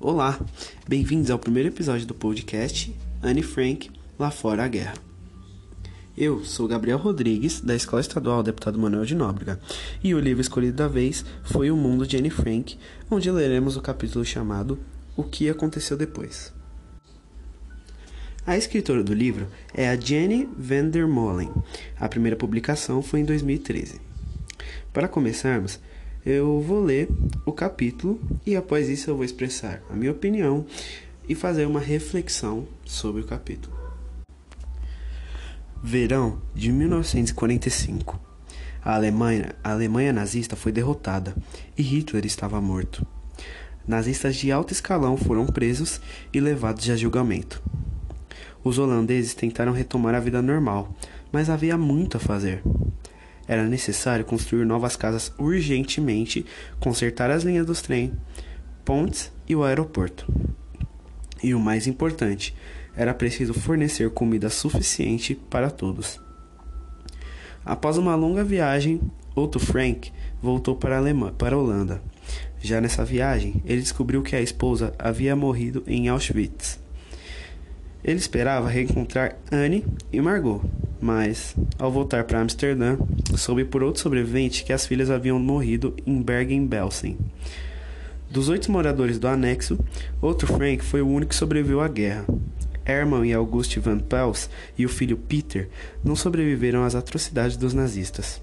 Olá, bem-vindos ao primeiro episódio do podcast Anne Frank, Lá Fora a Guerra. Eu sou Gabriel Rodrigues, da Escola Estadual Deputado Manuel de Nóbrega, e o livro escolhido da vez foi O Mundo de Anne Frank, onde leremos o capítulo chamado O que aconteceu depois. A escritora do livro é a Jenny van der Molen. A primeira publicação foi em 2013. Para começarmos, eu vou ler o capítulo e após isso eu vou expressar a minha opinião e fazer uma reflexão sobre o capítulo. Verão de 1945. A Alemanha, a Alemanha nazista foi derrotada e Hitler estava morto. Nazistas de alto escalão foram presos e levados a julgamento. Os holandeses tentaram retomar a vida normal, mas havia muito a fazer. Era necessário construir novas casas urgentemente, consertar as linhas dos trens, pontes e o aeroporto. E o mais importante, era preciso fornecer comida suficiente para todos. Após uma longa viagem, Otto Frank voltou para a, Alemanha, para a Holanda. Já nessa viagem, ele descobriu que a esposa havia morrido em Auschwitz. Ele esperava reencontrar Anne e Margot, mas, ao voltar para Amsterdã, soube por outro sobrevivente que as filhas haviam morrido em Bergen-Belsen. Dos oito moradores do anexo, outro Frank foi o único que sobreviveu à guerra. Hermann e Auguste van Pels e o filho Peter não sobreviveram às atrocidades dos nazistas.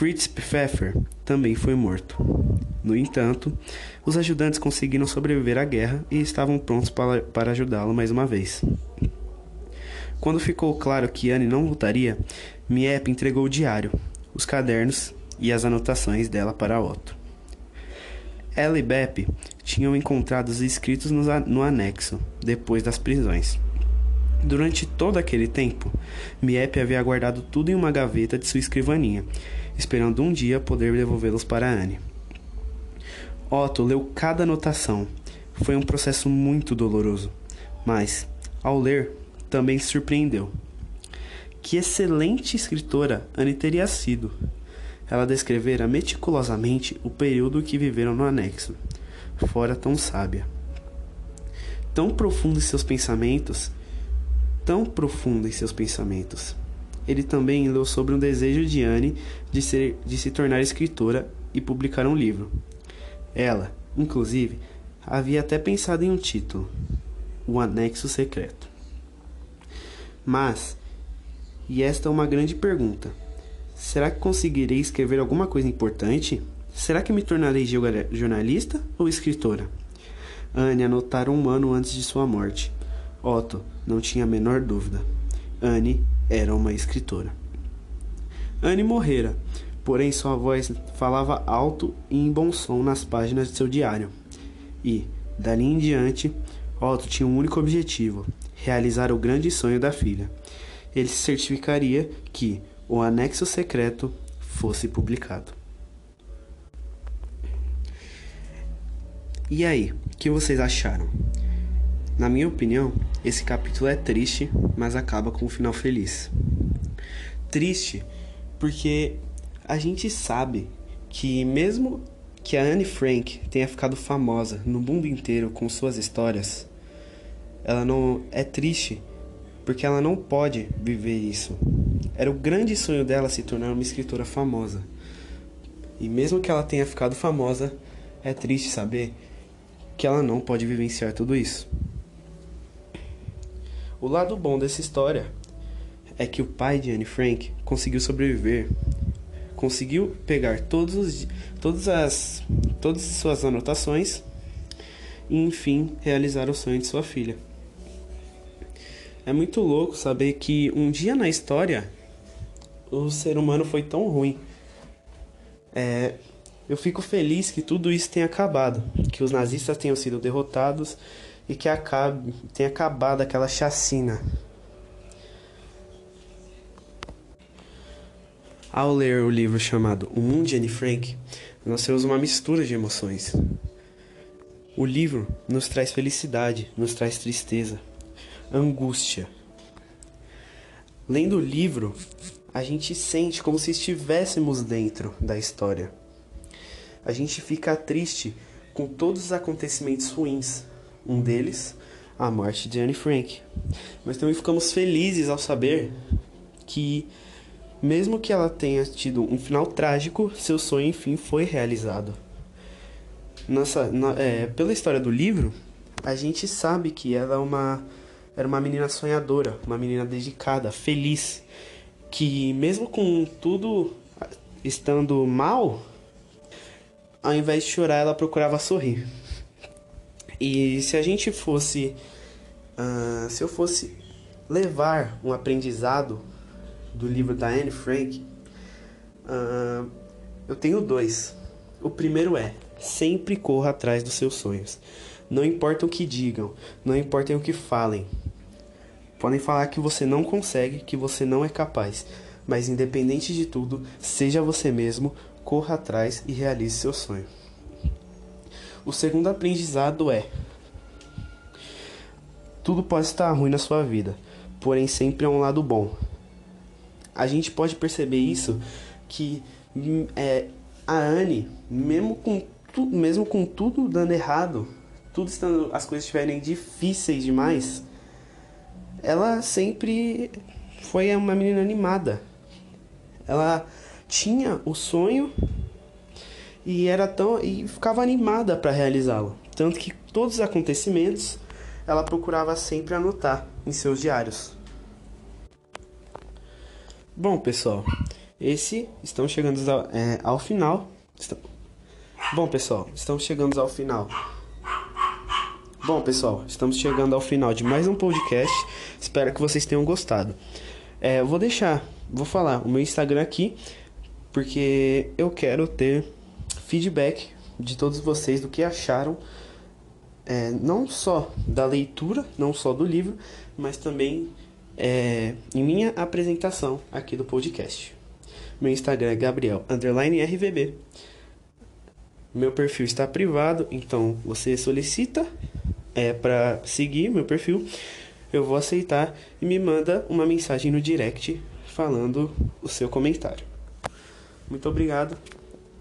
Fritz Pfeffer também foi morto. No entanto, os ajudantes conseguiram sobreviver à guerra e estavam prontos para, para ajudá-lo mais uma vez. Quando ficou claro que Anne não voltaria, Miep entregou o diário, os cadernos e as anotações dela para Otto. Ela e Beppe tinham encontrado os escritos no anexo, depois das prisões. Durante todo aquele tempo, Miep havia guardado tudo em uma gaveta de sua escrivaninha, esperando um dia poder devolvê-los para Anne. Otto leu cada anotação. Foi um processo muito doloroso, mas, ao ler, também se surpreendeu. Que excelente escritora Anne teria sido! Ela descrevera meticulosamente o período que viveram no anexo. Fora tão sábia. Tão profundo seus pensamentos, tão profundo em seus pensamentos. Ele também leu sobre um desejo de Anne de, ser, de se tornar escritora e publicar um livro. Ela, inclusive, havia até pensado em um título: O Anexo Secreto. Mas, e esta é uma grande pergunta: será que conseguirei escrever alguma coisa importante? Será que me tornarei jornalista ou escritora? Anne anotara um ano antes de sua morte. Otto não tinha a menor dúvida. Anne era uma escritora. Anne morrera, porém sua voz falava alto e em bom som nas páginas de seu diário. E, dali em diante, Otto tinha um único objetivo: realizar o grande sonho da filha. Ele se certificaria que o anexo secreto fosse publicado. E aí, o que vocês acharam? Na minha opinião, esse capítulo é triste, mas acaba com um final feliz. Triste porque a gente sabe que mesmo que a Anne Frank tenha ficado famosa no mundo inteiro com suas histórias, ela não é triste porque ela não pode viver isso. Era o grande sonho dela se tornar uma escritora famosa. E mesmo que ela tenha ficado famosa, é triste saber que ela não pode vivenciar tudo isso. O lado bom dessa história é que o pai de Anne Frank conseguiu sobreviver conseguiu pegar todos os, todas, as, todas as suas anotações e, enfim, realizar o sonho de sua filha. É muito louco saber que um dia na história o ser humano foi tão ruim. É, eu fico feliz que tudo isso tenha acabado, que os nazistas tenham sido derrotados e que acabe, tenha acabado aquela chacina Ao ler o livro chamado O Mundo de Anne Frank, nós temos uma mistura de emoções. O livro nos traz felicidade, nos traz tristeza, angústia. Lendo o livro, a gente sente como se estivéssemos dentro da história. A gente fica triste com todos os acontecimentos ruins. Um deles, a morte de Anne Frank. Mas também ficamos felizes ao saber que, mesmo que ela tenha tido um final trágico, seu sonho enfim foi realizado. Nossa, na, é, pela história do livro, a gente sabe que ela é uma, era uma menina sonhadora, uma menina dedicada, feliz, que mesmo com tudo estando mal, ao invés de chorar, ela procurava sorrir. E se a gente fosse. Uh, se eu fosse levar um aprendizado do livro da Anne Frank, uh, eu tenho dois. O primeiro é: sempre corra atrás dos seus sonhos. Não importa o que digam, não importa o que falem. Podem falar que você não consegue, que você não é capaz, mas independente de tudo, seja você mesmo, corra atrás e realize seu sonho. O segundo aprendizado é: tudo pode estar ruim na sua vida, porém sempre há um lado bom. A gente pode perceber isso que é, a Anne, mesmo com, tu, mesmo com tudo dando errado, tudo estando as coisas estiverem difíceis demais, ela sempre foi uma menina animada. Ela tinha o sonho e era tão e ficava animada para realizá-lo, tanto que todos os acontecimentos ela procurava sempre anotar em seus diários. Bom, pessoal, esse estamos chegando ao, é, ao final. Bom, pessoal, estamos chegando ao final. Bom, pessoal, estamos chegando ao final de mais um podcast. Espero que vocês tenham gostado. É, vou deixar, vou falar o meu Instagram aqui porque eu quero ter feedback de todos vocês do que acharam, é, não só da leitura, não só do livro, mas também é, em minha apresentação aqui do podcast. Meu Instagram é Gabriel RVB. Meu perfil está privado, então você solicita é, para seguir meu perfil. Eu vou aceitar e me manda uma mensagem no direct falando o seu comentário. Muito obrigado.